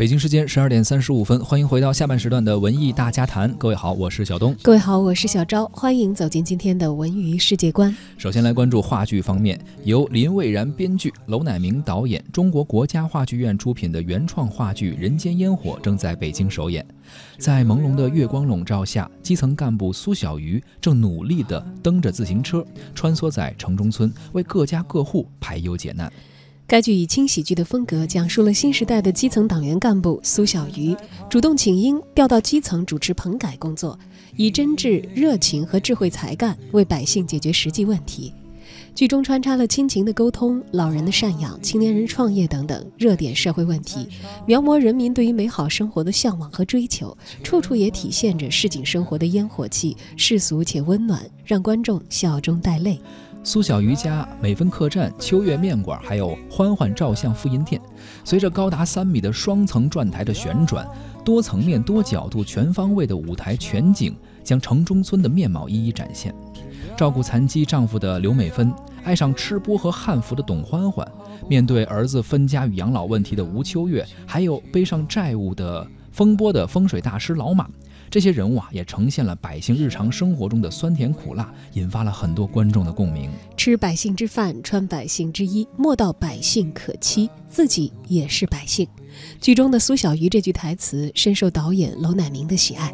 北京时间十二点三十五分，欢迎回到下半时段的文艺大家谈。各位好，我是小东。各位好，我是小昭。欢迎走进今天的文娱世界观。首先来关注话剧方面，由林蔚然编剧、娄乃明导演，中国国家话剧院出品的原创话剧《人间烟火》正在北京首演。在朦胧的月光笼罩下，基层干部苏小鱼正努力地蹬着自行车，穿梭在城中村，为各家各户排忧解难。该剧以轻喜剧的风格，讲述了新时代的基层党员干部苏小鱼主动请缨调到基层主持棚改工作，以真挚、热情和智慧才干为百姓解决实际问题。剧中穿插了亲情的沟通、老人的赡养、青年人创业等等热点社会问题，描摹人民对于美好生活的向往和追求，处处也体现着市井生活的烟火气，世俗且温暖，让观众笑中带泪。苏小鱼家美芬客栈、秋月面馆，还有欢欢照相复印店，随着高达三米的双层转台的旋转，多层面、多角度、全方位的舞台全景，将城中村的面貌一一展现。照顾残疾丈夫的刘美芬，爱上吃播和汉服的董欢欢，面对儿子分家与养老问题的吴秋月，还有背上债务的风波的风水大师老马。这些人物啊，也呈现了百姓日常生活中的酸甜苦辣，引发了很多观众的共鸣。吃百姓之饭，穿百姓之衣，莫道百姓可欺，自己也是百姓。剧中的苏小鱼这句台词深受导演娄乃明的喜爱，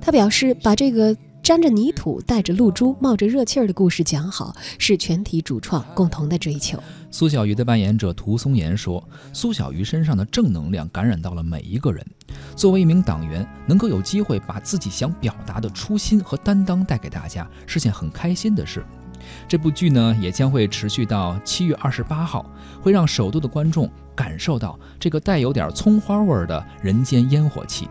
他表示把这个。沾着泥土、带着露珠、冒着热气儿的故事讲好，是全体主创共同的追求。苏小鱼的扮演者涂松岩说：“苏小鱼身上的正能量感染到了每一个人。作为一名党员，能够有机会把自己想表达的初心和担当带给大家，是件很开心的事。”这部剧呢，也将会持续到七月二十八号，会让首都的观众感受到这个带有点葱花味儿的人间烟火气。